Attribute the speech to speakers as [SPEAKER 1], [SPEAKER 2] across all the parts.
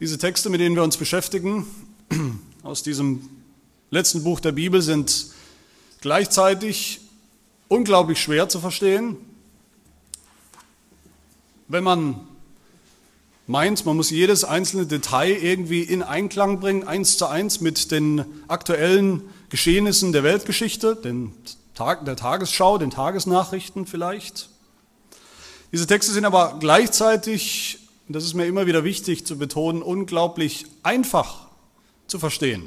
[SPEAKER 1] Diese Texte, mit denen wir uns beschäftigen, aus diesem letzten Buch der Bibel, sind gleichzeitig unglaublich schwer zu verstehen. Wenn man meint, man muss jedes einzelne Detail irgendwie in Einklang bringen, eins zu eins mit den aktuellen Geschehnissen der Weltgeschichte, den Tag, der Tagesschau, den Tagesnachrichten vielleicht. Diese Texte sind aber gleichzeitig, und das ist mir immer wieder wichtig zu betonen, unglaublich einfach zu verstehen.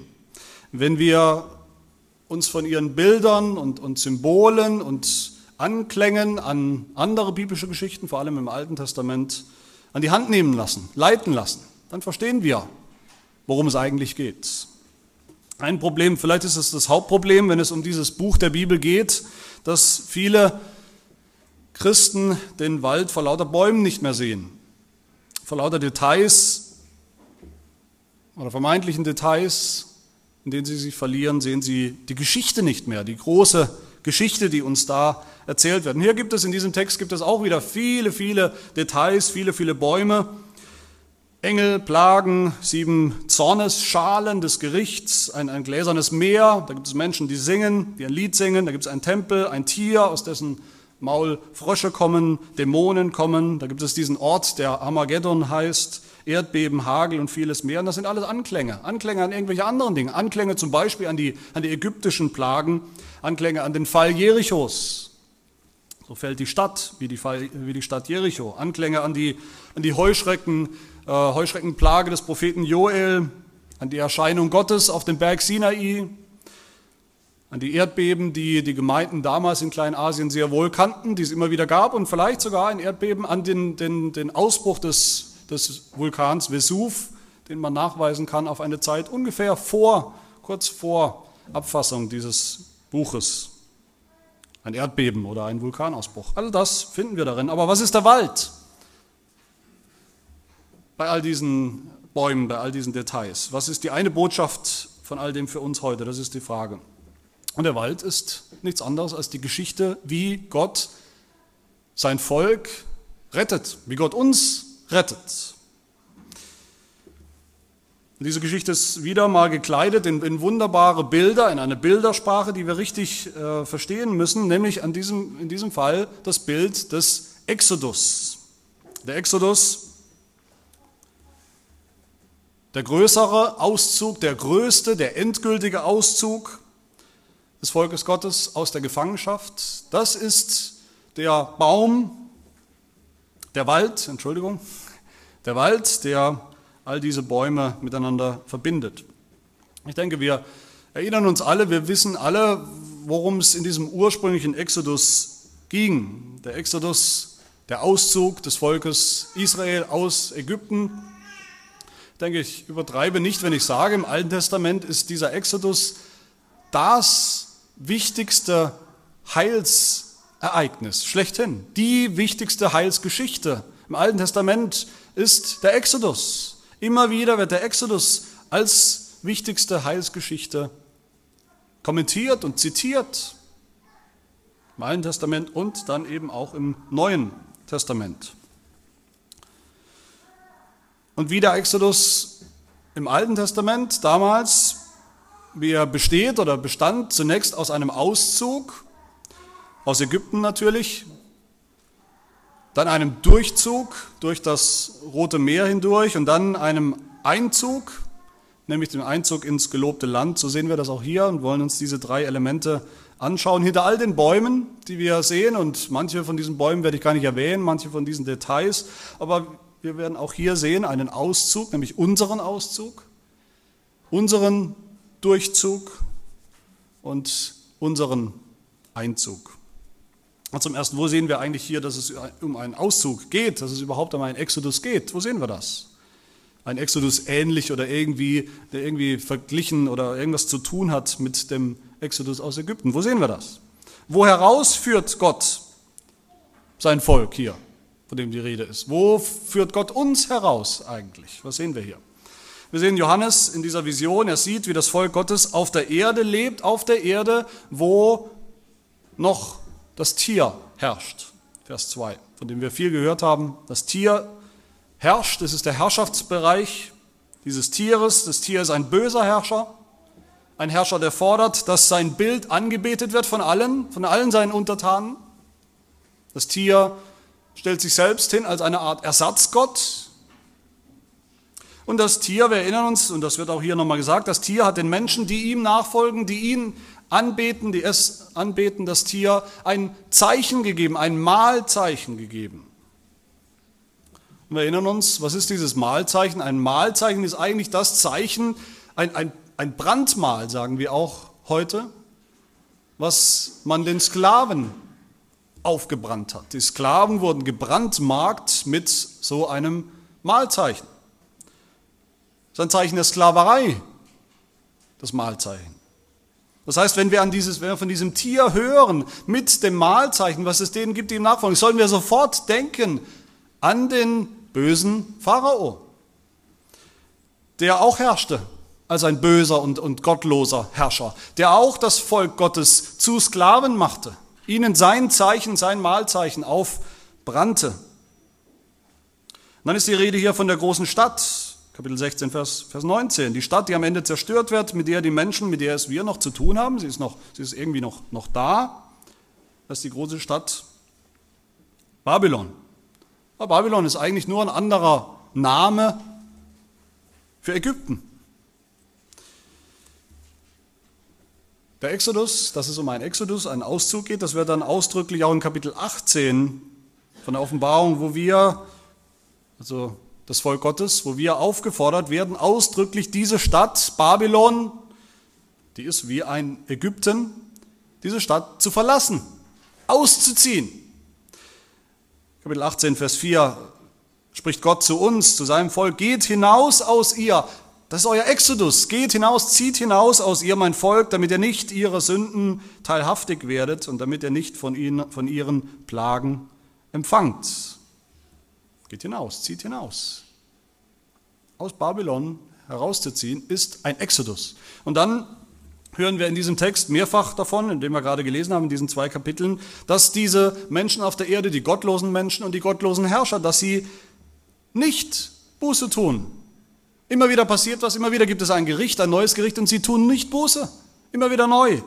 [SPEAKER 1] Wenn wir uns von ihren Bildern und, und Symbolen und Anklängen an andere biblische Geschichten, vor allem im Alten Testament, an die Hand nehmen lassen, leiten lassen, dann verstehen wir, worum es eigentlich geht. Ein Problem, vielleicht ist es das Hauptproblem, wenn es um dieses Buch der Bibel geht, dass viele Christen den Wald vor lauter Bäumen nicht mehr sehen, vor lauter Details oder vermeintlichen Details, in denen sie sich verlieren, sehen sie die Geschichte nicht mehr, die große Geschichte, die uns da erzählt wird. Und hier gibt es in diesem Text gibt es auch wieder viele, viele Details, viele, viele Bäume, Engel, Plagen, sieben Zornesschalen des Gerichts, ein, ein gläsernes Meer, da gibt es Menschen, die singen, die ein Lied singen, da gibt es einen Tempel, ein Tier, aus dessen Maul Frösche kommen, Dämonen kommen, da gibt es diesen Ort, der Armageddon heißt, Erdbeben, Hagel und vieles mehr. Und das sind alles Anklänge, Anklänge an irgendwelche anderen Dinge, Anklänge zum Beispiel an die, an die ägyptischen Plagen, Anklänge an den Fall Jerichos. So fällt die Stadt wie die, Fall, wie die Stadt Jericho. Anklänge an die, an die Heuschrecken, äh, Heuschreckenplage des Propheten Joel, an die Erscheinung Gottes auf dem Berg Sinai, an die Erdbeben, die die Gemeinden damals in Kleinasien sehr wohl kannten, die es immer wieder gab und vielleicht sogar ein Erdbeben an den, den, den Ausbruch des, des Vulkans Vesuv, den man nachweisen kann auf eine Zeit ungefähr vor, kurz vor Abfassung dieses Buches. Ein Erdbeben oder ein Vulkanausbruch. All das finden wir darin. Aber was ist der Wald? Bei all diesen Bäumen, bei all diesen Details. Was ist die eine Botschaft von all dem für uns heute? Das ist die Frage. Und der Wald ist nichts anderes als die Geschichte, wie Gott sein Volk rettet, wie Gott uns rettet. Und diese Geschichte ist wieder mal gekleidet in, in, wunderbare Bilder, in eine Bildersprache, die wir richtig äh, verstehen müssen, nämlich an diesem, in diesem Fall das Bild des Exodus. Der Exodus, der größere Auszug, der größte, der endgültige Auszug des Volkes Gottes aus der Gefangenschaft. Das ist der Baum, der Wald, Entschuldigung, der Wald, der all diese Bäume miteinander verbindet. Ich denke, wir erinnern uns alle, wir wissen alle, worum es in diesem ursprünglichen Exodus ging. Der Exodus, der Auszug des Volkes Israel aus Ägypten. Ich denke, ich übertreibe nicht, wenn ich sage, im Alten Testament ist dieser Exodus das wichtigste Heilsereignis schlechthin. Die wichtigste Heilsgeschichte im Alten Testament ist der Exodus. Immer wieder wird der Exodus als wichtigste Heilsgeschichte kommentiert und zitiert. Im Alten Testament und dann eben auch im Neuen Testament. Und wie der Exodus im Alten Testament damals wie er besteht oder bestand zunächst aus einem Auszug aus Ägypten natürlich, dann einem Durchzug durch das Rote Meer hindurch und dann einem Einzug, nämlich dem Einzug ins gelobte Land. So sehen wir das auch hier und wollen uns diese drei Elemente anschauen. Hinter all den Bäumen, die wir sehen, und manche von diesen Bäumen werde ich gar nicht erwähnen, manche von diesen Details, aber wir werden auch hier sehen einen Auszug, nämlich unseren Auszug, unseren Durchzug und unseren Einzug. Und zum Ersten, wo sehen wir eigentlich hier, dass es um einen Auszug geht, dass es überhaupt um einen Exodus geht? Wo sehen wir das? Ein Exodus ähnlich oder irgendwie, der irgendwie verglichen oder irgendwas zu tun hat mit dem Exodus aus Ägypten. Wo sehen wir das? Wo heraus führt Gott sein Volk hier, von dem die Rede ist? Wo führt Gott uns heraus eigentlich? Was sehen wir hier? Wir sehen Johannes in dieser Vision, er sieht, wie das Volk Gottes auf der Erde lebt, auf der Erde, wo noch das Tier herrscht. Vers 2, von dem wir viel gehört haben. Das Tier herrscht, es ist der Herrschaftsbereich dieses Tieres. Das Tier ist ein böser Herrscher, ein Herrscher, der fordert, dass sein Bild angebetet wird von allen, von allen seinen Untertanen. Das Tier stellt sich selbst hin als eine Art Ersatzgott. Und das Tier, wir erinnern uns, und das wird auch hier nochmal gesagt, das Tier hat den Menschen, die ihm nachfolgen, die ihn anbeten, die es anbeten, das Tier ein Zeichen gegeben, ein Mahlzeichen gegeben. Und wir erinnern uns, was ist dieses Mahlzeichen? Ein Mahlzeichen ist eigentlich das Zeichen, ein, ein, ein Brandmal, sagen wir auch heute, was man den Sklaven aufgebrannt hat. Die Sklaven wurden gebrandmarkt mit so einem Mahlzeichen. Das ist ein Zeichen der Sklaverei, das Mahlzeichen. Das heißt, wenn wir, an dieses, wenn wir von diesem Tier hören, mit dem Mahlzeichen, was es denen gibt, die ihm nachfolgen, sollen wir sofort denken an den bösen Pharao, der auch herrschte als ein böser und, und gottloser Herrscher, der auch das Volk Gottes zu Sklaven machte, ihnen sein Zeichen, sein Mahlzeichen aufbrannte. Und dann ist die Rede hier von der großen Stadt, Kapitel 16, Vers, Vers 19. Die Stadt, die am Ende zerstört wird, mit der die Menschen, mit der es wir noch zu tun haben, sie ist, noch, sie ist irgendwie noch, noch da. Das ist die große Stadt Babylon. Babylon ist eigentlich nur ein anderer Name für Ägypten. Der Exodus, dass es um einen Exodus, einen Auszug geht, das wird dann ausdrücklich auch in Kapitel 18 von der Offenbarung, wo wir, also das Volk Gottes, wo wir aufgefordert werden, ausdrücklich diese Stadt, Babylon, die ist wie ein Ägypten, diese Stadt zu verlassen, auszuziehen. Kapitel 18, Vers 4 spricht Gott zu uns, zu seinem Volk, geht hinaus aus ihr. Das ist euer Exodus. Geht hinaus, zieht hinaus aus ihr, mein Volk, damit ihr nicht ihrer Sünden teilhaftig werdet und damit ihr nicht von, ihnen, von ihren Plagen empfangt. Geht hinaus, zieht hinaus. Aus Babylon herauszuziehen ist ein Exodus. Und dann hören wir in diesem Text mehrfach davon, in dem wir gerade gelesen haben, in diesen zwei Kapiteln, dass diese Menschen auf der Erde, die gottlosen Menschen und die gottlosen Herrscher, dass sie nicht Buße tun. Immer wieder passiert was, immer wieder gibt es ein Gericht, ein neues Gericht und sie tun nicht Buße. Immer wieder neu.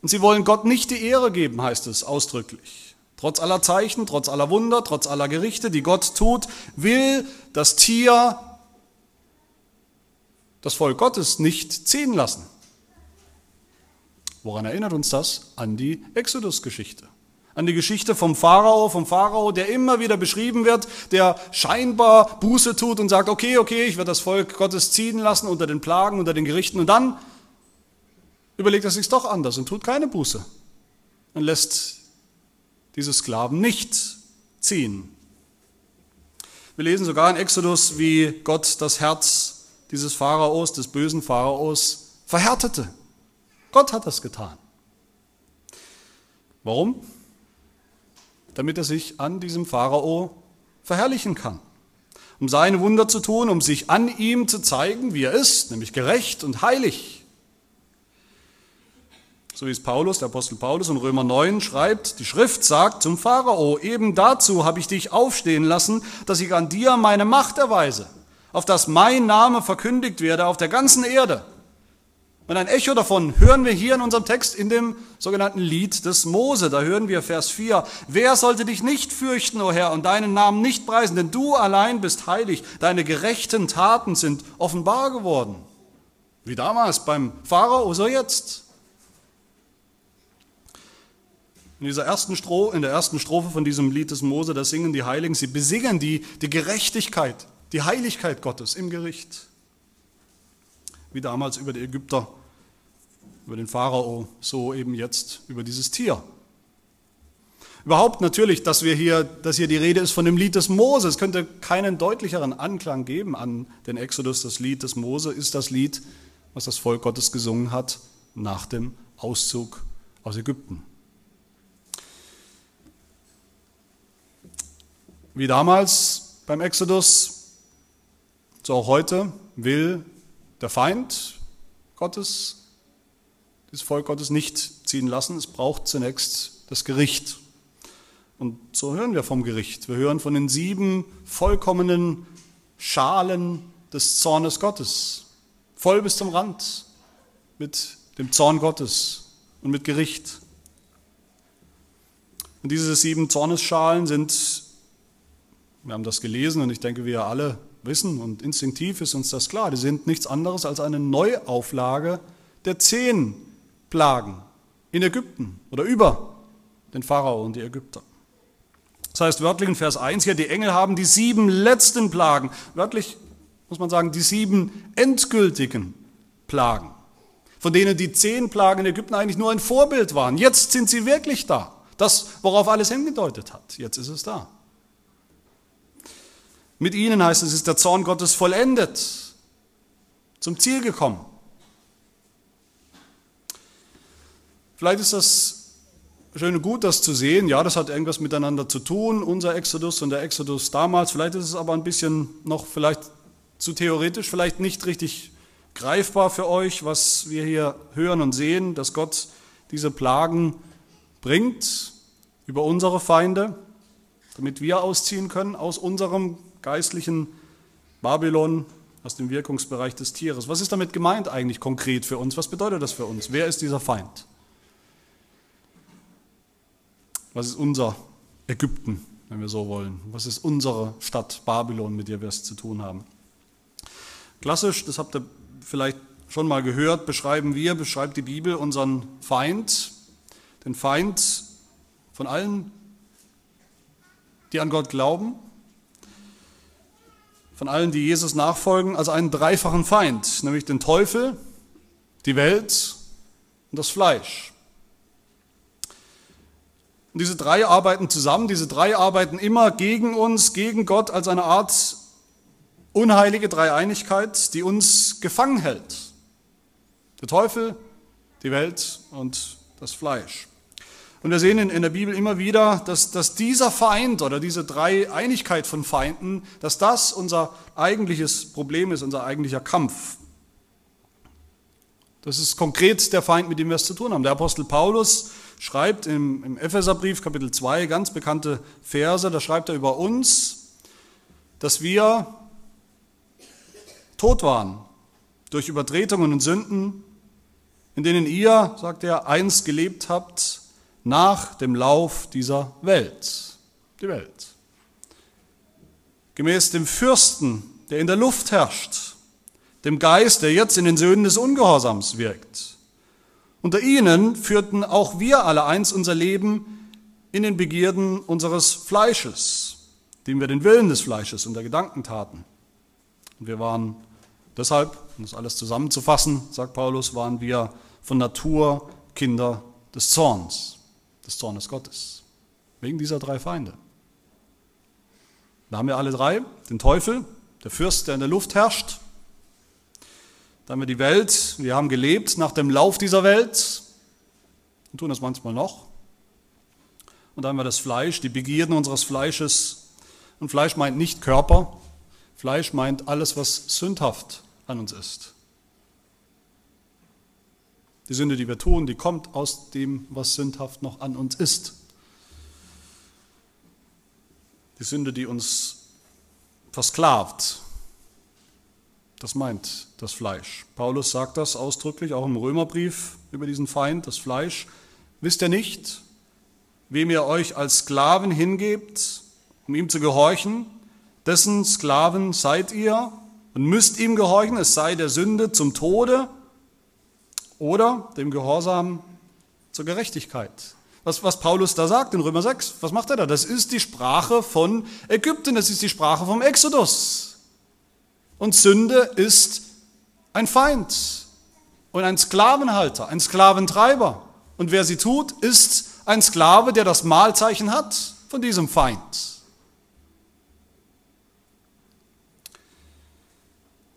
[SPEAKER 1] Und sie wollen Gott nicht die Ehre geben, heißt es ausdrücklich. Trotz aller Zeichen, trotz aller Wunder, trotz aller Gerichte, die Gott tut, will das Tier das Volk Gottes nicht ziehen lassen. Woran erinnert uns das? An die Exodus-Geschichte. An die Geschichte vom Pharao, vom Pharao, der immer wieder beschrieben wird, der scheinbar Buße tut und sagt, okay, okay, ich werde das Volk Gottes ziehen lassen unter den Plagen, unter den Gerichten. Und dann überlegt er sich doch anders und tut keine Buße und lässt diese Sklaven nicht ziehen. Wir lesen sogar in Exodus, wie Gott das Herz dieses Pharaos, des bösen Pharaos, verhärtete. Gott hat das getan. Warum? Damit er sich an diesem Pharao verherrlichen kann. Um seine Wunder zu tun, um sich an ihm zu zeigen, wie er ist, nämlich gerecht und heilig. So wie es Paulus, der Apostel Paulus in Römer 9 schreibt, die Schrift sagt zum Pharao, eben dazu habe ich dich aufstehen lassen, dass ich an dir meine Macht erweise, auf dass mein Name verkündigt werde auf der ganzen Erde. Und ein Echo davon hören wir hier in unserem Text in dem sogenannten Lied des Mose. Da hören wir Vers 4. Wer sollte dich nicht fürchten, o Herr, und deinen Namen nicht preisen? Denn du allein bist heilig. Deine gerechten Taten sind offenbar geworden. Wie damals beim Pharao, so jetzt. In, dieser ersten Strophe, in der ersten Strophe von diesem Lied des Mose, da singen die Heiligen, sie besingen die, die Gerechtigkeit, die Heiligkeit Gottes im Gericht wie damals über die Ägypter, über den Pharao, so eben jetzt über dieses Tier. Überhaupt natürlich, dass wir hier, dass hier die Rede ist von dem Lied des Mose. Es könnte keinen deutlicheren Anklang geben an den Exodus. Das Lied des Mose ist das Lied, was das Volk Gottes gesungen hat nach dem Auszug aus Ägypten. Wie damals beim Exodus, so auch heute will der Feind Gottes, das Volk Gottes nicht ziehen lassen. Es braucht zunächst das Gericht. Und so hören wir vom Gericht. Wir hören von den sieben vollkommenen Schalen des Zornes Gottes, voll bis zum Rand mit dem Zorn Gottes und mit Gericht. Und diese sieben Zornesschalen sind, wir haben das gelesen und ich denke, wir alle wissen und instinktiv ist uns das klar, die sind nichts anderes als eine Neuauflage der zehn Plagen in Ägypten oder über den Pharao und die Ägypter. Das heißt wörtlich in Vers 1 hier, die Engel haben die sieben letzten Plagen, wörtlich muss man sagen, die sieben endgültigen Plagen, von denen die zehn Plagen in Ägypten eigentlich nur ein Vorbild waren. Jetzt sind sie wirklich da. Das, worauf alles hingedeutet hat, jetzt ist es da. Mit ihnen heißt es, ist der Zorn Gottes vollendet, zum Ziel gekommen. Vielleicht ist das schön und gut, das zu sehen. Ja, das hat irgendwas miteinander zu tun, unser Exodus und der Exodus damals. Vielleicht ist es aber ein bisschen noch vielleicht zu theoretisch, vielleicht nicht richtig greifbar für euch, was wir hier hören und sehen, dass Gott diese Plagen bringt über unsere Feinde, damit wir ausziehen können aus unserem geistlichen Babylon, aus dem Wirkungsbereich des Tieres. Was ist damit gemeint eigentlich konkret für uns? Was bedeutet das für uns? Wer ist dieser Feind? Was ist unser Ägypten, wenn wir so wollen? Was ist unsere Stadt Babylon, mit der wir es zu tun haben? Klassisch, das habt ihr vielleicht schon mal gehört, beschreiben wir, beschreibt die Bibel unseren Feind, den Feind von allen, die an Gott glauben, von allen, die Jesus nachfolgen, als einen dreifachen Feind, nämlich den Teufel, die Welt und das Fleisch. Und diese drei arbeiten zusammen, diese drei arbeiten immer gegen uns, gegen Gott als eine Art unheilige Dreieinigkeit, die uns gefangen hält. Der Teufel, die Welt und das Fleisch. Und wir sehen in, der Bibel immer wieder, dass, dass dieser Feind oder diese Dreieinigkeit von Feinden, dass das unser eigentliches Problem ist, unser eigentlicher Kampf. Das ist konkret der Feind, mit dem wir es zu tun haben. Der Apostel Paulus schreibt im, im Epheserbrief Kapitel 2 ganz bekannte Verse, da schreibt er über uns, dass wir tot waren durch Übertretungen und Sünden, in denen ihr, sagt er, einst gelebt habt nach dem Lauf dieser Welt. Die Welt. Gemäß dem Fürsten, der in der Luft herrscht, dem Geist, der jetzt in den Söhnen des Ungehorsams wirkt unter ihnen führten auch wir alle eins unser Leben in den Begierden unseres Fleisches, dem wir den Willen des Fleisches und der Gedanken taten. Und wir waren deshalb, um das alles zusammenzufassen, sagt Paulus, waren wir von Natur Kinder des Zorns, des Zornes Gottes, wegen dieser drei Feinde. Da haben wir alle drei, den Teufel, der Fürst, der in der Luft herrscht, da haben wir die Welt, wir haben gelebt nach dem Lauf dieser Welt und tun das manchmal noch. Und dann haben wir das Fleisch, die Begierden unseres Fleisches. Und Fleisch meint nicht Körper, Fleisch meint alles, was sündhaft an uns ist. Die Sünde, die wir tun, die kommt aus dem, was sündhaft noch an uns ist. Die Sünde, die uns versklavt, das meint das Fleisch. Paulus sagt das ausdrücklich auch im Römerbrief über diesen Feind, das Fleisch. Wisst ihr nicht, wem ihr euch als Sklaven hingebt, um ihm zu gehorchen? Dessen Sklaven seid ihr und müsst ihm gehorchen, es sei der Sünde zum Tode oder dem Gehorsam zur Gerechtigkeit. Was, was Paulus da sagt in Römer 6, was macht er da? Das ist die Sprache von Ägypten, das ist die Sprache vom Exodus. Und Sünde ist ein Feind und ein Sklavenhalter, ein Sklaventreiber. Und wer sie tut, ist ein Sklave, der das Mahlzeichen hat von diesem Feind.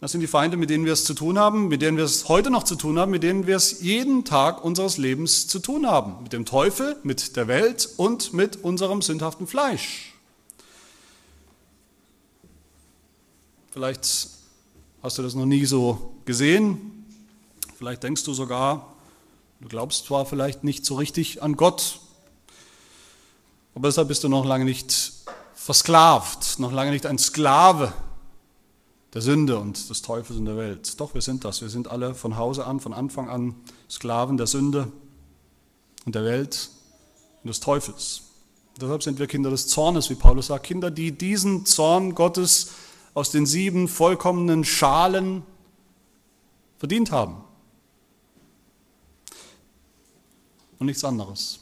[SPEAKER 1] Das sind die Feinde, mit denen wir es zu tun haben, mit denen wir es heute noch zu tun haben, mit denen wir es jeden Tag unseres Lebens zu tun haben. Mit dem Teufel, mit der Welt und mit unserem sündhaften Fleisch. Vielleicht hast du das noch nie so gesehen. Vielleicht denkst du sogar, du glaubst zwar vielleicht nicht so richtig an Gott, aber deshalb bist du noch lange nicht versklavt, noch lange nicht ein Sklave der Sünde und des Teufels in der Welt. Doch, wir sind das. Wir sind alle von Hause an, von Anfang an Sklaven der Sünde und der Welt und des Teufels. Deshalb sind wir Kinder des Zornes, wie Paulus sagt, Kinder, die diesen Zorn Gottes aus den sieben vollkommenen Schalen verdient haben. Und nichts anderes.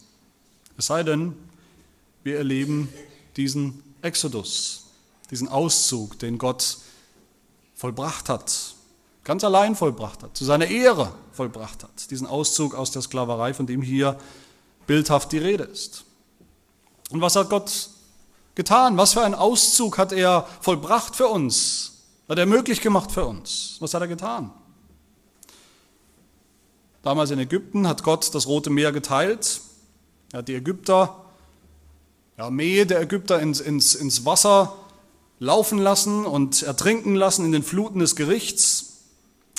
[SPEAKER 1] Es sei denn, wir erleben diesen Exodus, diesen Auszug, den Gott vollbracht hat, ganz allein vollbracht hat, zu seiner Ehre vollbracht hat, diesen Auszug aus der Sklaverei, von dem hier bildhaft die Rede ist. Und was hat Gott getan? Was für einen Auszug hat er vollbracht für uns? Hat er möglich gemacht für uns? Was hat er getan? Damals in Ägypten hat Gott das Rote Meer geteilt. Er hat die Ägypter, die Armee der Ägypter ins, ins, ins Wasser laufen lassen und ertrinken lassen in den Fluten des Gerichts.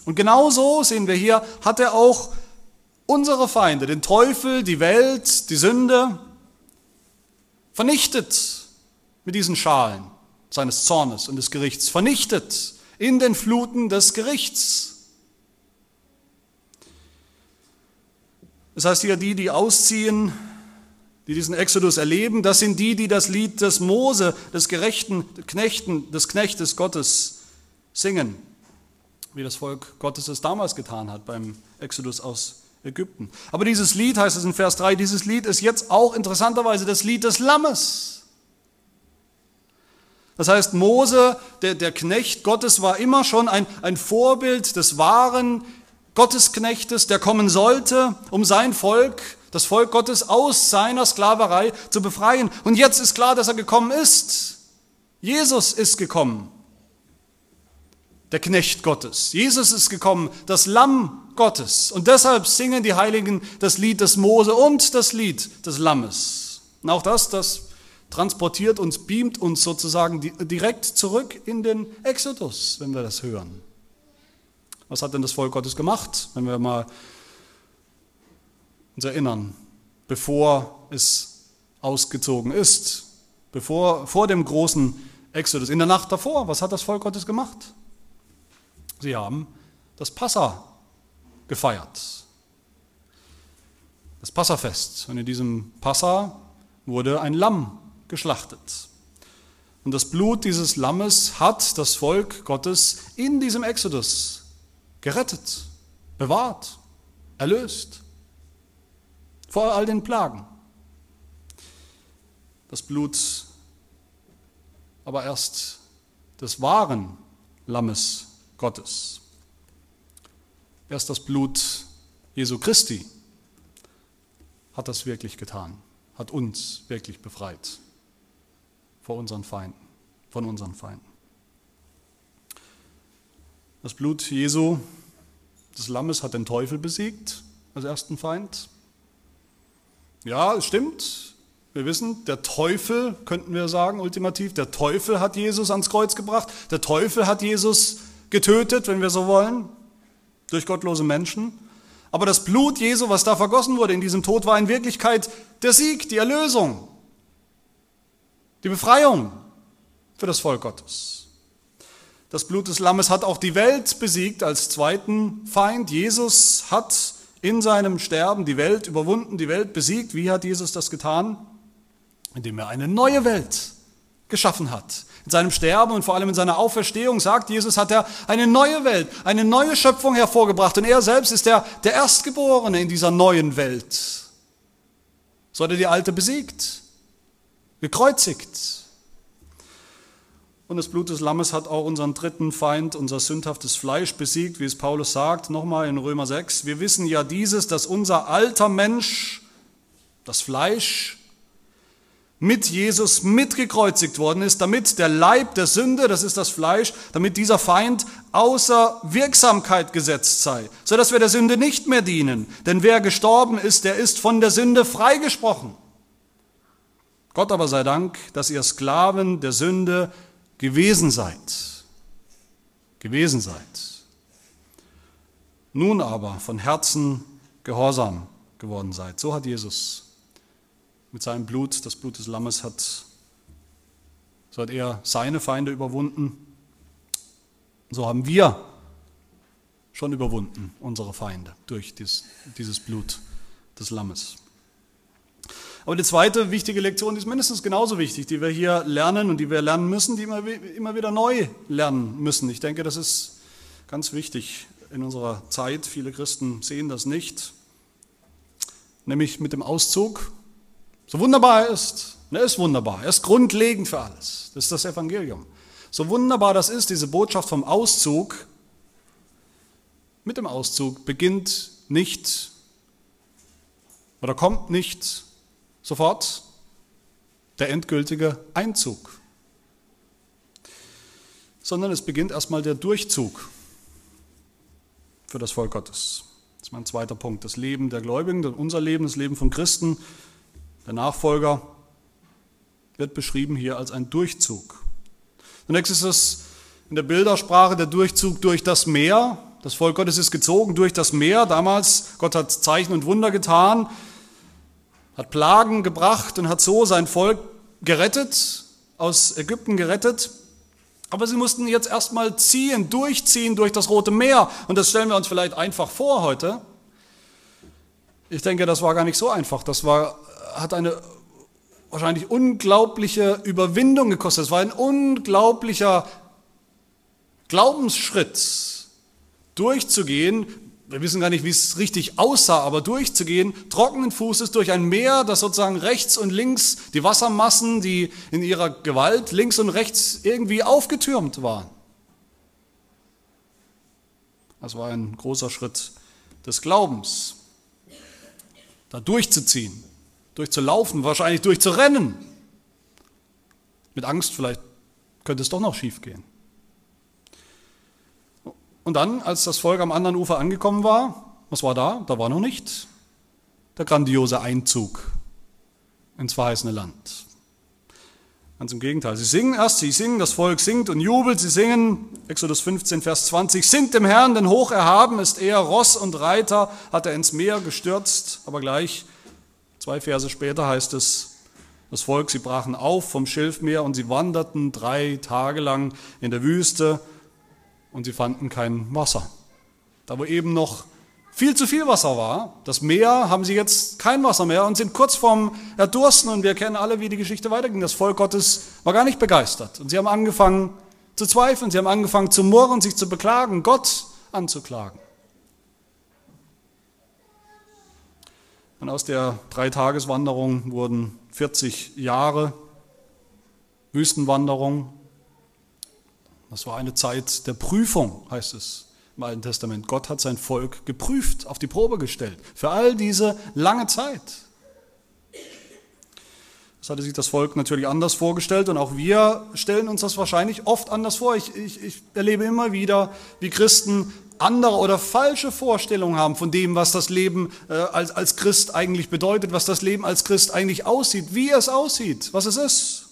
[SPEAKER 1] Und genauso sehen wir hier, hat er auch unsere Feinde, den Teufel, die Welt, die Sünde, vernichtet mit diesen Schalen seines Zornes und des Gerichts, vernichtet in den Fluten des Gerichts. Das heißt hier, die, die ausziehen, die diesen Exodus erleben, das sind die, die das Lied des Mose, des gerechten Knechten, des Knechtes Gottes singen, wie das Volk Gottes es damals getan hat beim Exodus aus Ägypten. Aber dieses Lied, heißt es in Vers 3, dieses Lied ist jetzt auch interessanterweise das Lied des Lammes. Das heißt, Mose, der, der Knecht Gottes, war immer schon ein, ein Vorbild des wahren Gottesknechtes, der kommen sollte, um sein Volk, das Volk Gottes, aus seiner Sklaverei zu befreien. Und jetzt ist klar, dass er gekommen ist. Jesus ist gekommen, der Knecht Gottes. Jesus ist gekommen, das Lamm Gottes. Und deshalb singen die Heiligen das Lied des Mose und das Lied des Lammes. Und auch das, das transportiert uns, beamt uns sozusagen direkt zurück in den Exodus, wenn wir das hören. Was hat denn das Volk Gottes gemacht, wenn wir mal uns erinnern, bevor es ausgezogen ist, bevor, vor dem großen Exodus, in der Nacht davor, was hat das Volk Gottes gemacht? Sie haben das Passa gefeiert. Das Passafest. Und in diesem Passa wurde ein Lamm geschlachtet. Und das Blut dieses Lammes hat das Volk Gottes in diesem Exodus gerettet, bewahrt, erlöst vor all den Plagen. Das Blut aber erst des wahren Lammes Gottes. Erst das Blut Jesu Christi hat das wirklich getan, hat uns wirklich befreit vor unseren Feinden, von unseren Feinden. Das Blut Jesu, des Lammes, hat den Teufel besiegt als ersten Feind. Ja, es stimmt. Wir wissen, der Teufel, könnten wir sagen, ultimativ, der Teufel hat Jesus ans Kreuz gebracht. Der Teufel hat Jesus getötet, wenn wir so wollen durch gottlose Menschen. Aber das Blut Jesu, was da vergossen wurde in diesem Tod, war in Wirklichkeit der Sieg, die Erlösung, die Befreiung für das Volk Gottes. Das Blut des Lammes hat auch die Welt besiegt als zweiten Feind. Jesus hat in seinem Sterben die Welt überwunden, die Welt besiegt. Wie hat Jesus das getan? Indem er eine neue Welt geschaffen hat. In seinem Sterben und vor allem in seiner Auferstehung, sagt Jesus, hat er eine neue Welt, eine neue Schöpfung hervorgebracht. Und er selbst ist der, der Erstgeborene in dieser neuen Welt. So hat er die alte besiegt, gekreuzigt. Und das Blut des Lammes hat auch unseren dritten Feind, unser sündhaftes Fleisch besiegt, wie es Paulus sagt, nochmal in Römer 6. Wir wissen ja dieses, dass unser alter Mensch, das Fleisch, mit Jesus mitgekreuzigt worden ist, damit der Leib der Sünde, das ist das Fleisch, damit dieser Feind außer Wirksamkeit gesetzt sei, so dass wir der Sünde nicht mehr dienen. Denn wer gestorben ist, der ist von der Sünde freigesprochen. Gott aber sei Dank, dass ihr Sklaven der Sünde gewesen seid. Gewesen seid. Nun aber von Herzen gehorsam geworden seid. So hat Jesus mit seinem Blut, das Blut des Lammes hat, so hat er seine Feinde überwunden. So haben wir schon überwunden, unsere Feinde, durch dies, dieses Blut des Lammes. Aber die zweite wichtige Lektion, die ist mindestens genauso wichtig, die wir hier lernen und die wir lernen müssen, die immer, immer wieder neu lernen müssen. Ich denke, das ist ganz wichtig in unserer Zeit. Viele Christen sehen das nicht. Nämlich mit dem Auszug. So wunderbar er ist, er ist wunderbar, er ist grundlegend für alles. Das ist das Evangelium. So wunderbar das ist, diese Botschaft vom Auszug, mit dem Auszug beginnt nicht oder kommt nicht sofort der endgültige Einzug, sondern es beginnt erstmal der Durchzug für das Volk Gottes. Das ist mein zweiter Punkt. Das Leben der Gläubigen, unser Leben, das Leben von Christen, der Nachfolger, wird beschrieben hier als ein Durchzug. Zunächst ist es in der Bildersprache der Durchzug durch das Meer, das Volk Gottes ist gezogen durch das Meer. Damals, Gott hat Zeichen und Wunder getan, hat Plagen gebracht und hat so sein Volk gerettet, aus Ägypten gerettet. Aber sie mussten jetzt erstmal ziehen, durchziehen durch das Rote Meer. Und das stellen wir uns vielleicht einfach vor heute. Ich denke, das war gar nicht so einfach. Das war, hat eine wahrscheinlich unglaubliche Überwindung gekostet. Es war ein unglaublicher Glaubensschritt durchzugehen, wir wissen gar nicht, wie es richtig aussah, aber durchzugehen, trockenen Fußes durch ein Meer, das sozusagen rechts und links die Wassermassen, die in ihrer Gewalt links und rechts irgendwie aufgetürmt waren. Das war ein großer Schritt des Glaubens, da durchzuziehen, durchzulaufen, wahrscheinlich durchzurennen. Mit Angst vielleicht könnte es doch noch schief gehen. Und dann, als das Volk am anderen Ufer angekommen war, was war da? Da war noch nicht der grandiose Einzug ins verheißene Land. Ganz im Gegenteil. Sie singen erst, sie singen, das Volk singt und jubelt, sie singen, Exodus 15, Vers 20, singt dem Herrn, denn hoch erhaben ist er, Ross und Reiter hat er ins Meer gestürzt, aber gleich, zwei Verse später heißt es, das Volk, sie brachen auf vom Schilfmeer und sie wanderten drei Tage lang in der Wüste und sie fanden kein Wasser. Da wo eben noch viel zu viel Wasser war, das Meer, haben sie jetzt kein Wasser mehr und sind kurz vorm Erdursten und wir kennen alle, wie die Geschichte weiterging. Das Volk Gottes war gar nicht begeistert und sie haben angefangen zu zweifeln, sie haben angefangen zu murren, sich zu beklagen, Gott anzuklagen. Und aus der Dreitageswanderung wurden 40 Jahre Wüstenwanderung, das war eine Zeit der Prüfung, heißt es im Alten Testament. Gott hat sein Volk geprüft, auf die Probe gestellt, für all diese lange Zeit. Das hatte sich das Volk natürlich anders vorgestellt und auch wir stellen uns das wahrscheinlich oft anders vor. Ich, ich, ich erlebe immer wieder, wie Christen andere oder falsche Vorstellungen haben von dem, was das Leben äh, als, als Christ eigentlich bedeutet, was das Leben als Christ eigentlich aussieht, wie es aussieht, was es ist.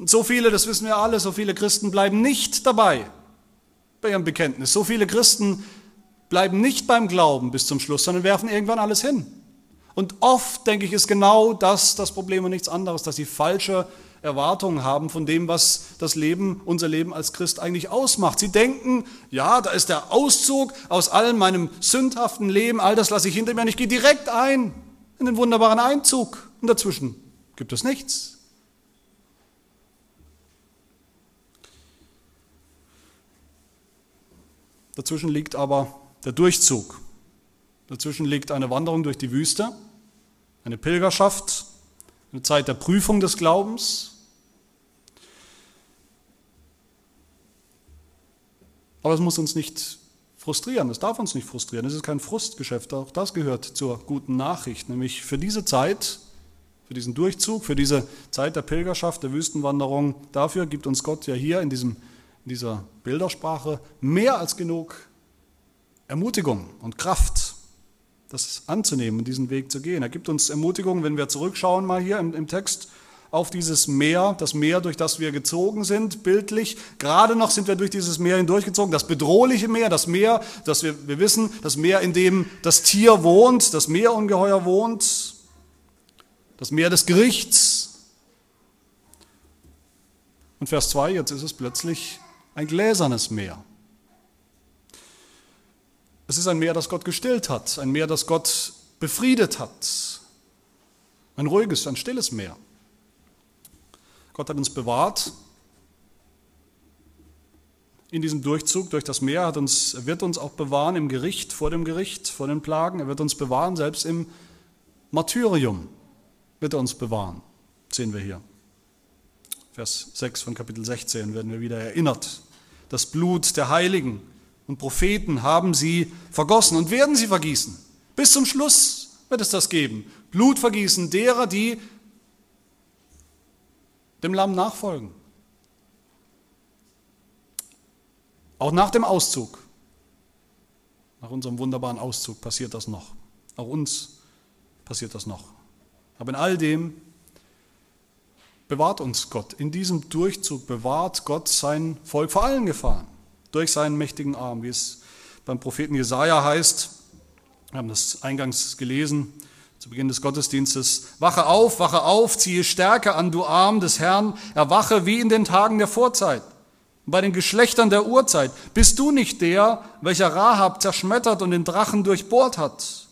[SPEAKER 1] Und so viele, das wissen wir alle, so viele Christen bleiben nicht dabei bei ihrem Bekenntnis. So viele Christen bleiben nicht beim Glauben bis zum Schluss, sondern werfen irgendwann alles hin. Und oft, denke ich, ist genau das das Problem und nichts anderes, dass sie falsche Erwartungen haben von dem, was das Leben, unser Leben als Christ eigentlich ausmacht. Sie denken, ja, da ist der Auszug aus all meinem sündhaften Leben, all das lasse ich hinter mir und ich gehe direkt ein in den wunderbaren Einzug. Und dazwischen gibt es nichts. Dazwischen liegt aber der Durchzug. Dazwischen liegt eine Wanderung durch die Wüste, eine Pilgerschaft, eine Zeit der Prüfung des Glaubens. Aber es muss uns nicht frustrieren, es darf uns nicht frustrieren, es ist kein Frustgeschäft, auch das gehört zur guten Nachricht, nämlich für diese Zeit, für diesen Durchzug, für diese Zeit der Pilgerschaft, der Wüstenwanderung, dafür gibt uns Gott ja hier in diesem in dieser Bildersprache mehr als genug Ermutigung und Kraft, das anzunehmen und diesen Weg zu gehen. Er gibt uns Ermutigung, wenn wir zurückschauen mal hier im, im Text auf dieses Meer, das Meer, durch das wir gezogen sind, bildlich. Gerade noch sind wir durch dieses Meer hindurchgezogen, das bedrohliche Meer, das Meer, das wir, wir wissen, das Meer, in dem das Tier wohnt, das Meerungeheuer wohnt, das Meer des Gerichts. Und Vers 2, jetzt ist es plötzlich ein gläsernes Meer. Es ist ein Meer, das Gott gestillt hat, ein Meer, das Gott befriedet hat. Ein ruhiges, ein stilles Meer. Gott hat uns bewahrt in diesem Durchzug durch das Meer, hat uns, er wird uns auch bewahren im Gericht, vor dem Gericht, vor den Plagen. Er wird uns bewahren, selbst im Martyrium wird er uns bewahren, sehen wir hier. Vers 6 von Kapitel 16 werden wir wieder erinnert. Das Blut der Heiligen und Propheten haben sie vergossen und werden sie vergießen. Bis zum Schluss wird es das geben. Blutvergießen derer, die dem Lamm nachfolgen. Auch nach dem Auszug, nach unserem wunderbaren Auszug passiert das noch. Auch uns passiert das noch. Aber in all dem bewahrt uns Gott. In diesem Durchzug bewahrt Gott sein Volk vor allen Gefahren durch seinen mächtigen Arm, wie es beim Propheten Jesaja heißt. Wir haben das eingangs gelesen zu Beginn des Gottesdienstes. Wache auf, wache auf, ziehe Stärke an, du Arm des Herrn, erwache wie in den Tagen der Vorzeit. Bei den Geschlechtern der Urzeit bist du nicht der, welcher Rahab zerschmettert und den Drachen durchbohrt hat.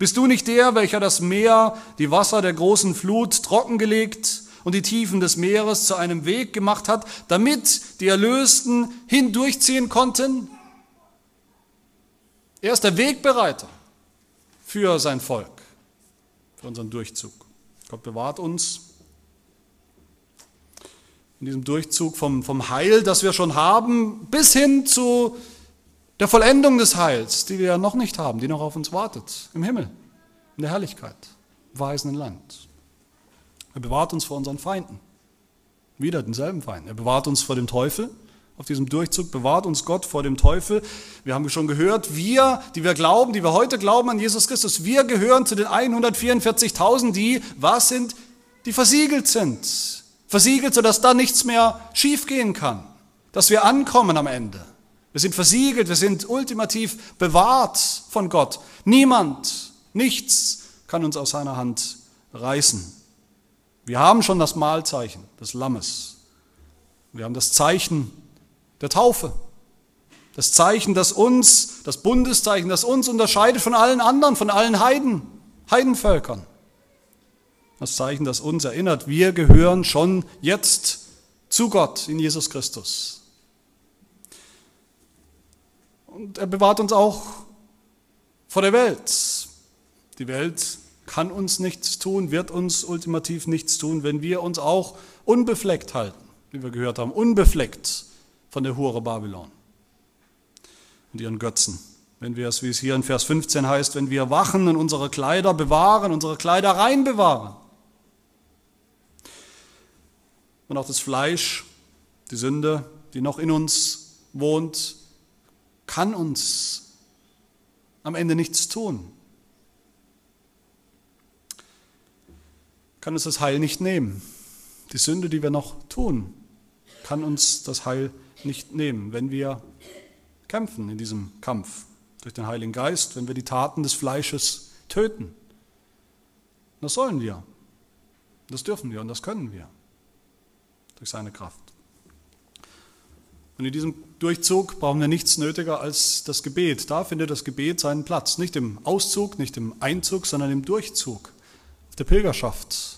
[SPEAKER 1] Bist du nicht der, welcher das Meer, die Wasser der großen Flut trockengelegt und die Tiefen des Meeres zu einem Weg gemacht hat, damit die Erlösten hindurchziehen konnten? Er ist der Wegbereiter für sein Volk für unseren Durchzug. Gott bewahrt uns in diesem Durchzug vom, vom Heil, das wir schon haben, bis hin zu der Vollendung des Heils, die wir noch nicht haben, die noch auf uns wartet, im Himmel, in der Herrlichkeit, im verheißenen Land. Er bewahrt uns vor unseren Feinden, wieder denselben Feinden. Er bewahrt uns vor dem Teufel, auf diesem Durchzug bewahrt uns Gott vor dem Teufel. Wir haben schon gehört, wir, die wir glauben, die wir heute glauben an Jesus Christus, wir gehören zu den 144.000, die, was sind, die versiegelt sind. Versiegelt, sodass da nichts mehr schiefgehen kann, dass wir ankommen am Ende. Wir sind versiegelt, wir sind ultimativ bewahrt von Gott. Niemand, nichts kann uns aus seiner Hand reißen. Wir haben schon das Mahlzeichen des Lammes. Wir haben das Zeichen der Taufe. Das Zeichen, das uns, das Bundeszeichen, das uns unterscheidet von allen anderen, von allen Heiden, Heidenvölkern. Das Zeichen, das uns erinnert, wir gehören schon jetzt zu Gott in Jesus Christus. Und er bewahrt uns auch vor der Welt. Die Welt kann uns nichts tun, wird uns ultimativ nichts tun, wenn wir uns auch unbefleckt halten, wie wir gehört haben, unbefleckt von der Hure Babylon und ihren Götzen. Wenn wir es, wie es hier in Vers 15 heißt, wenn wir wachen und unsere Kleider bewahren, unsere Kleider rein bewahren. Und auch das Fleisch, die Sünde, die noch in uns wohnt, kann uns am Ende nichts tun. Kann uns das Heil nicht nehmen. Die Sünde, die wir noch tun, kann uns das Heil nicht nehmen, wenn wir kämpfen in diesem Kampf durch den Heiligen Geist, wenn wir die Taten des Fleisches töten. Das sollen wir. Das dürfen wir und das können wir durch seine Kraft. Und in diesem Durchzug brauchen wir nichts nötiger als das Gebet. Da findet das Gebet seinen Platz. Nicht im Auszug, nicht im Einzug, sondern im Durchzug. Auf der Pilgerschaft,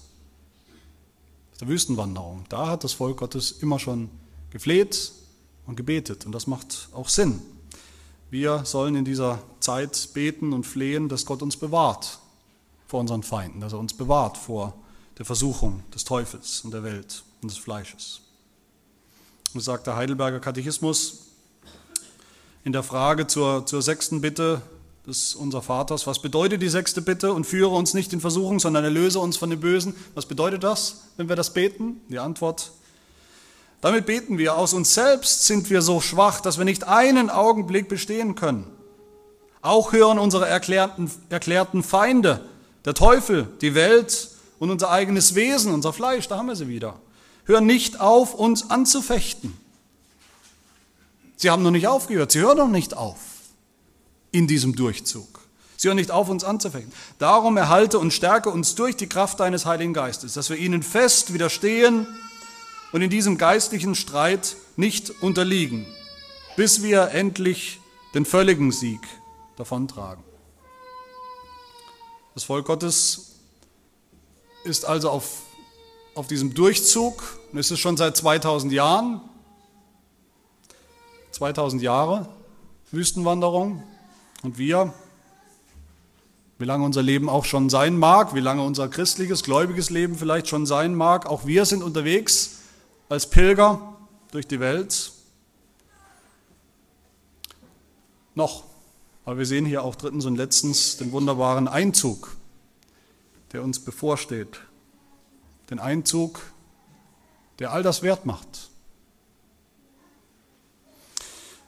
[SPEAKER 1] der Wüstenwanderung. Da hat das Volk Gottes immer schon gefleht, und gebetet. Und das macht auch Sinn. Wir sollen in dieser Zeit beten und flehen, dass Gott uns bewahrt vor unseren Feinden, dass er uns bewahrt vor der Versuchung des Teufels und der Welt und des Fleisches. Und sagt der Heidelberger Katechismus in der Frage zur, zur sechsten Bitte des unser Vaters, was bedeutet die sechste Bitte und führe uns nicht in Versuchung, sondern erlöse uns von dem Bösen. Was bedeutet das, wenn wir das beten? Die Antwort damit beten wir, aus uns selbst sind wir so schwach, dass wir nicht einen Augenblick bestehen können. Auch hören unsere erklärten, erklärten Feinde, der Teufel, die Welt und unser eigenes Wesen, unser Fleisch, da haben wir sie wieder, hören nicht auf, uns anzufechten. Sie haben noch nicht aufgehört, sie hören noch nicht auf in diesem Durchzug. Sie hören nicht auf, uns anzufechten. Darum erhalte und stärke uns durch die Kraft deines Heiligen Geistes, dass wir ihnen fest widerstehen und in diesem geistlichen Streit nicht unterliegen, bis wir endlich den völligen Sieg davontragen. Das Volk Gottes ist also auf, auf diesem Durchzug und ist es schon seit 2000 Jahren. 2000 Jahre Wüstenwanderung und wir, wie lange unser Leben auch schon sein mag, wie lange unser christliches, gläubiges Leben vielleicht schon sein mag, auch wir sind unterwegs als Pilger durch die Welt. Noch, aber wir sehen hier auch drittens und letztens den wunderbaren Einzug, der uns bevorsteht. Den Einzug, der all das wert macht.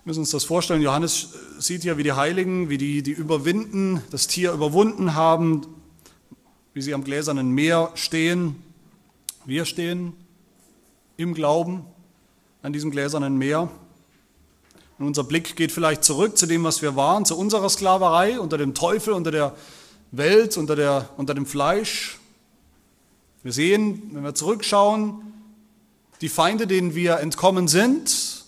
[SPEAKER 1] Wir müssen uns das vorstellen. Johannes sieht ja, wie die Heiligen, wie die, die überwinden, das Tier überwunden haben, wie sie am gläsernen Meer stehen. Wir stehen im Glauben an diesem gläsernen Meer. Und unser Blick geht vielleicht zurück zu dem, was wir waren, zu unserer Sklaverei unter dem Teufel, unter der Welt, unter, der, unter dem Fleisch. Wir sehen, wenn wir zurückschauen, die Feinde, denen wir entkommen sind,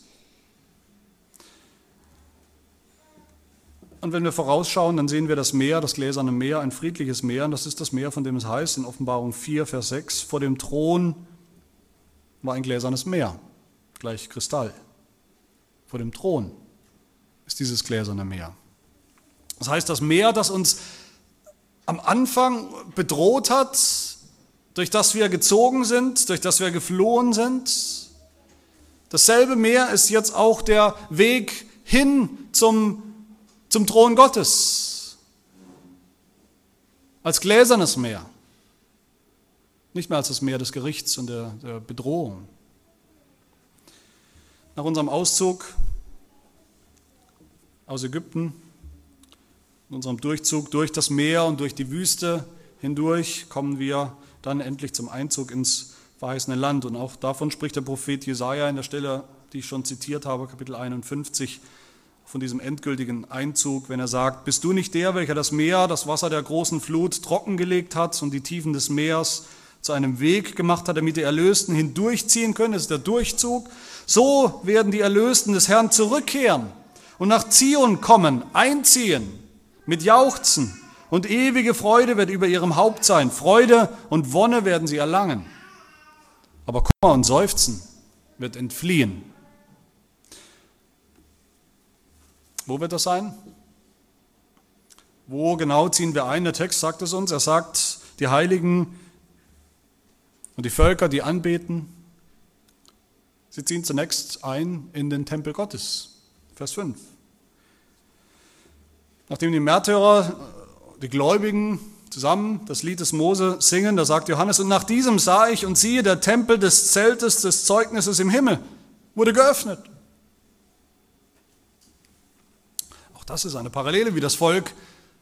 [SPEAKER 1] Und wenn wir vorausschauen, dann sehen wir das Meer, das gläserne Meer, ein friedliches Meer. Und das ist das Meer, von dem es heißt in Offenbarung 4, Vers 6, vor dem Thron war ein gläsernes Meer, gleich Kristall. Vor dem Thron ist dieses gläserne Meer. Das heißt, das Meer, das uns am Anfang bedroht hat, durch das wir gezogen sind, durch das wir geflohen sind, dasselbe Meer ist jetzt auch der Weg hin zum zum Thron Gottes. Als gläsernes Meer. Nicht mehr als das Meer des Gerichts und der, der Bedrohung. Nach unserem Auszug aus Ägypten, in unserem Durchzug durch das Meer und durch die Wüste hindurch, kommen wir dann endlich zum Einzug ins verheißene Land. Und auch davon spricht der Prophet Jesaja in der Stelle, die ich schon zitiert habe, Kapitel 51 von diesem endgültigen Einzug, wenn er sagt, bist du nicht der, welcher das Meer, das Wasser der großen Flut trockengelegt hat und die Tiefen des Meers zu einem Weg gemacht hat, damit die Erlösten hindurchziehen können, das ist der Durchzug. So werden die Erlösten des Herrn zurückkehren und nach Zion kommen, einziehen, mit Jauchzen und ewige Freude wird über ihrem Haupt sein. Freude und Wonne werden sie erlangen. Aber Kummer und Seufzen wird entfliehen. Wo wird das sein? Wo genau ziehen wir ein? Der Text sagt es uns. Er sagt, die Heiligen und die Völker, die anbeten, sie ziehen zunächst ein in den Tempel Gottes. Vers 5. Nachdem die Märtyrer, die Gläubigen zusammen das Lied des Mose singen, da sagt Johannes, und nach diesem sah ich und siehe, der Tempel des Zeltes des Zeugnisses im Himmel wurde geöffnet. Auch das ist eine Parallele, wie das Volk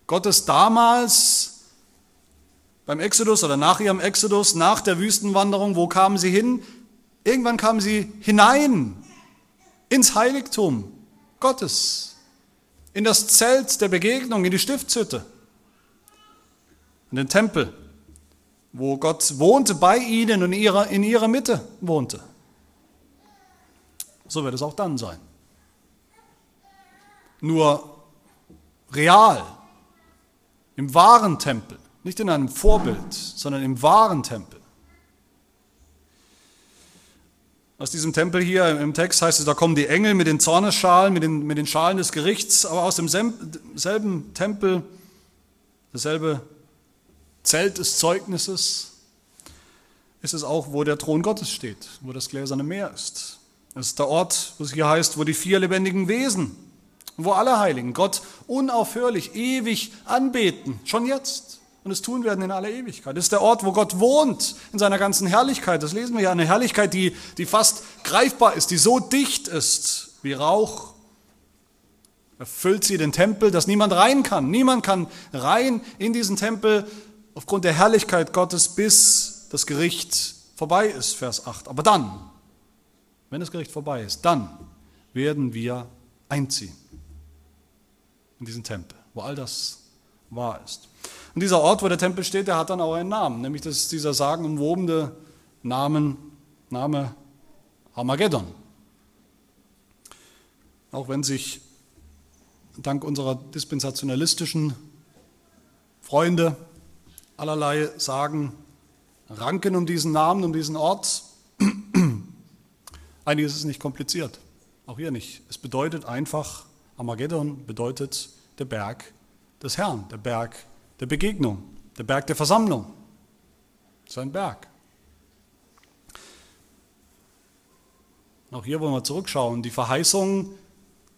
[SPEAKER 1] Gottes damals beim Exodus oder nach ihrem Exodus, nach der Wüstenwanderung, wo kamen sie hin? Irgendwann kamen sie hinein ins Heiligtum Gottes, in das Zelt der Begegnung, in die Stiftshütte, in den Tempel, wo Gott wohnte bei ihnen und in ihrer, Mitte wohnte. So wird es auch dann sein nur real, im wahren Tempel, nicht in einem Vorbild, sondern im wahren Tempel. Aus diesem Tempel hier im Text heißt es, da kommen die Engel mit den Zornesschalen, mit den, mit den Schalen des Gerichts, aber aus demselben Tempel, dasselbe Zelt des Zeugnisses, ist es auch, wo der Thron Gottes steht, wo das gläserne Meer ist. Es ist der Ort, wo es hier heißt, wo die vier lebendigen Wesen wo alle Heiligen Gott unaufhörlich, ewig anbeten, schon jetzt. Und es tun werden in aller Ewigkeit. Das ist der Ort, wo Gott wohnt, in seiner ganzen Herrlichkeit. Das lesen wir ja, eine Herrlichkeit, die, die fast greifbar ist, die so dicht ist wie Rauch. Erfüllt sie den Tempel, dass niemand rein kann. Niemand kann rein in diesen Tempel aufgrund der Herrlichkeit Gottes, bis das Gericht vorbei ist, Vers 8. Aber dann, wenn das Gericht vorbei ist, dann werden wir einziehen in diesen Tempel, wo all das wahr ist. Und dieser Ort, wo der Tempel steht, der hat dann auch einen Namen, nämlich das ist dieser sagenumwobene Namen, Name Armageddon. Auch wenn sich dank unserer dispensationalistischen Freunde allerlei sagen, ranken um diesen Namen, um diesen Ort. Einiges ist nicht kompliziert, auch hier nicht. Es bedeutet einfach, Armageddon bedeutet der Berg des Herrn, der Berg der Begegnung, der Berg der Versammlung. Das ist ein Berg. Auch hier wollen wir zurückschauen. Die Verheißung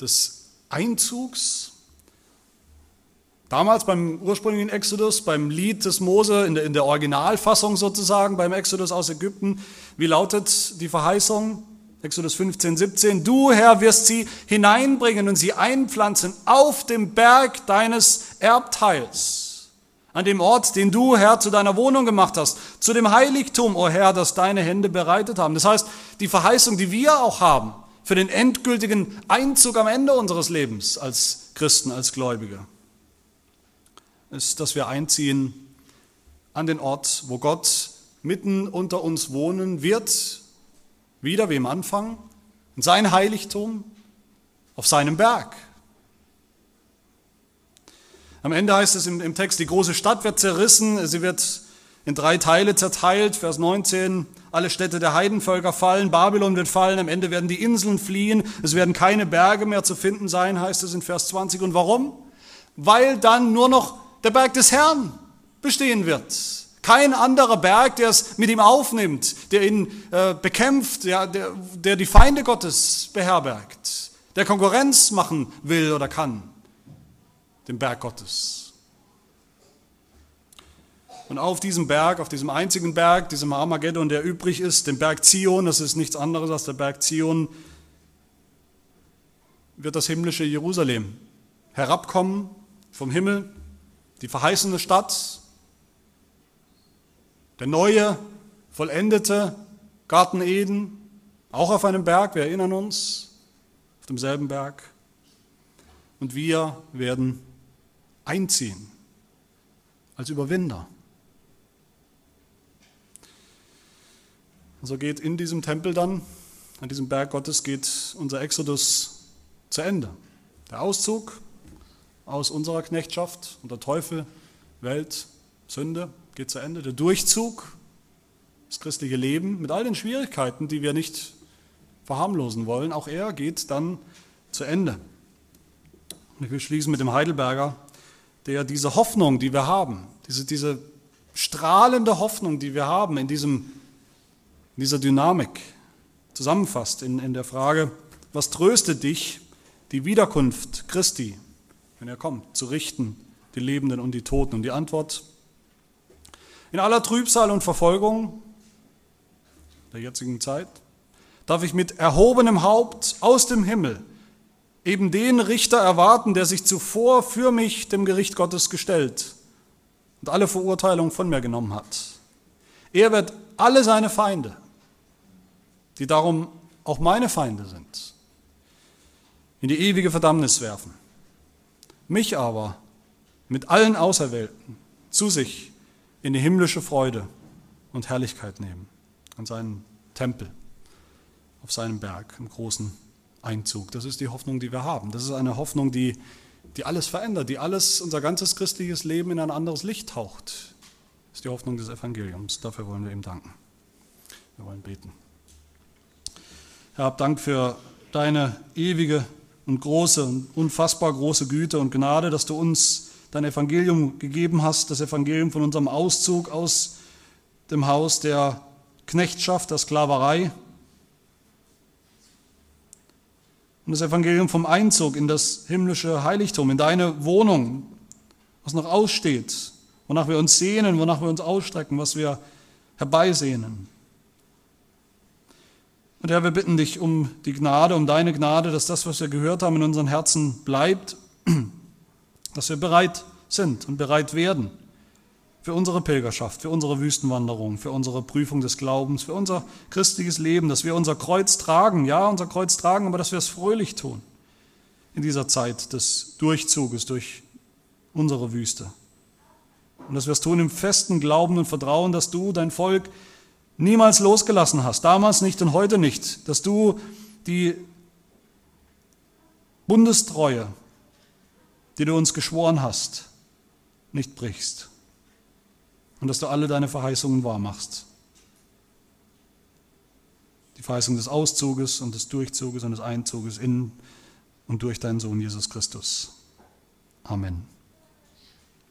[SPEAKER 1] des Einzugs Damals beim ursprünglichen Exodus, beim Lied des Mose, in der, in der Originalfassung sozusagen, beim Exodus aus Ägypten, wie lautet die Verheißung? Exodus 15, 17. Du, Herr, wirst sie hineinbringen und sie einpflanzen auf dem Berg deines Erbteils, an dem Ort, den du, Herr, zu deiner Wohnung gemacht hast, zu dem Heiligtum, o oh Herr, das deine Hände bereitet haben. Das heißt, die Verheißung, die wir auch haben für den endgültigen Einzug am Ende unseres Lebens als Christen, als Gläubige ist, dass wir einziehen an den Ort, wo Gott mitten unter uns wohnen wird, wieder wie im Anfang, in sein Heiligtum, auf seinem Berg. Am Ende heißt es im, Text, die große Stadt wird zerrissen, sie wird in drei Teile zerteilt, Vers 19, alle Städte der Heidenvölker fallen, Babylon wird fallen, am Ende werden die Inseln fliehen, es werden keine Berge mehr zu finden sein, heißt es in Vers 20. Und warum? Weil dann nur noch der Berg des Herrn bestehen wird. Kein anderer Berg, der es mit ihm aufnimmt, der ihn äh, bekämpft, der, der, der die Feinde Gottes beherbergt, der Konkurrenz machen will oder kann, dem Berg Gottes. Und auf diesem Berg, auf diesem einzigen Berg, diesem Armageddon, der übrig ist, dem Berg Zion, das ist nichts anderes als der Berg Zion, wird das himmlische Jerusalem herabkommen vom Himmel die verheißene Stadt, der neue, vollendete Garten Eden, auch auf einem Berg, wir erinnern uns, auf demselben Berg. Und wir werden einziehen als Überwinder. Und so geht in diesem Tempel dann, an diesem Berg Gottes, geht unser Exodus zu Ende. Der Auszug aus unserer Knechtschaft unter Teufel, Welt, Sünde geht zu Ende. Der Durchzug, das christliche Leben mit all den Schwierigkeiten, die wir nicht verharmlosen wollen, auch er geht dann zu Ende. Und ich will schließen mit dem Heidelberger, der diese Hoffnung, die wir haben, diese, diese strahlende Hoffnung, die wir haben in, diesem, in dieser Dynamik, zusammenfasst in, in der Frage, was tröstet dich, die Wiederkunft Christi, wenn er kommt, zu richten, die Lebenden und die Toten? Und die Antwort, in aller Trübsal und Verfolgung der jetzigen Zeit darf ich mit erhobenem Haupt aus dem Himmel eben den Richter erwarten, der sich zuvor für mich dem Gericht Gottes gestellt und alle Verurteilung von mir genommen hat. Er wird alle seine Feinde, die darum auch meine Feinde sind, in die ewige Verdammnis werfen. Mich aber mit allen Auserwählten zu sich in die himmlische Freude und Herrlichkeit nehmen, an seinen Tempel, auf seinem Berg, im großen Einzug. Das ist die Hoffnung, die wir haben. Das ist eine Hoffnung, die, die alles verändert, die alles, unser ganzes christliches Leben in ein anderes Licht taucht. Das ist die Hoffnung des Evangeliums. Dafür wollen wir ihm danken. Wir wollen beten. Herr, hab Dank für deine ewige und große und unfassbar große Güte und Gnade, dass du uns dein Evangelium gegeben hast, das Evangelium von unserem Auszug aus dem Haus der Knechtschaft, der Sklaverei und das Evangelium vom Einzug in das himmlische Heiligtum, in deine Wohnung, was noch aussteht, wonach wir uns sehnen, wonach wir uns ausstrecken, was wir herbeisehnen. Und Herr, wir bitten dich um die Gnade, um deine Gnade, dass das, was wir gehört haben, in unseren Herzen bleibt, dass wir bereit sind und bereit werden für unsere Pilgerschaft, für unsere Wüstenwanderung, für unsere Prüfung des Glaubens, für unser christliches Leben, dass wir unser Kreuz tragen, ja, unser Kreuz tragen, aber dass wir es fröhlich tun in dieser Zeit des Durchzuges durch unsere Wüste. Und dass wir es tun im festen Glauben und Vertrauen, dass du dein Volk niemals losgelassen hast, damals nicht und heute nicht, dass du die Bundestreue, die du uns geschworen hast, nicht brichst und dass du alle deine Verheißungen wahrmachst. Die Verheißung des Auszuges und des Durchzuges und des Einzuges in und durch deinen Sohn Jesus Christus. Amen.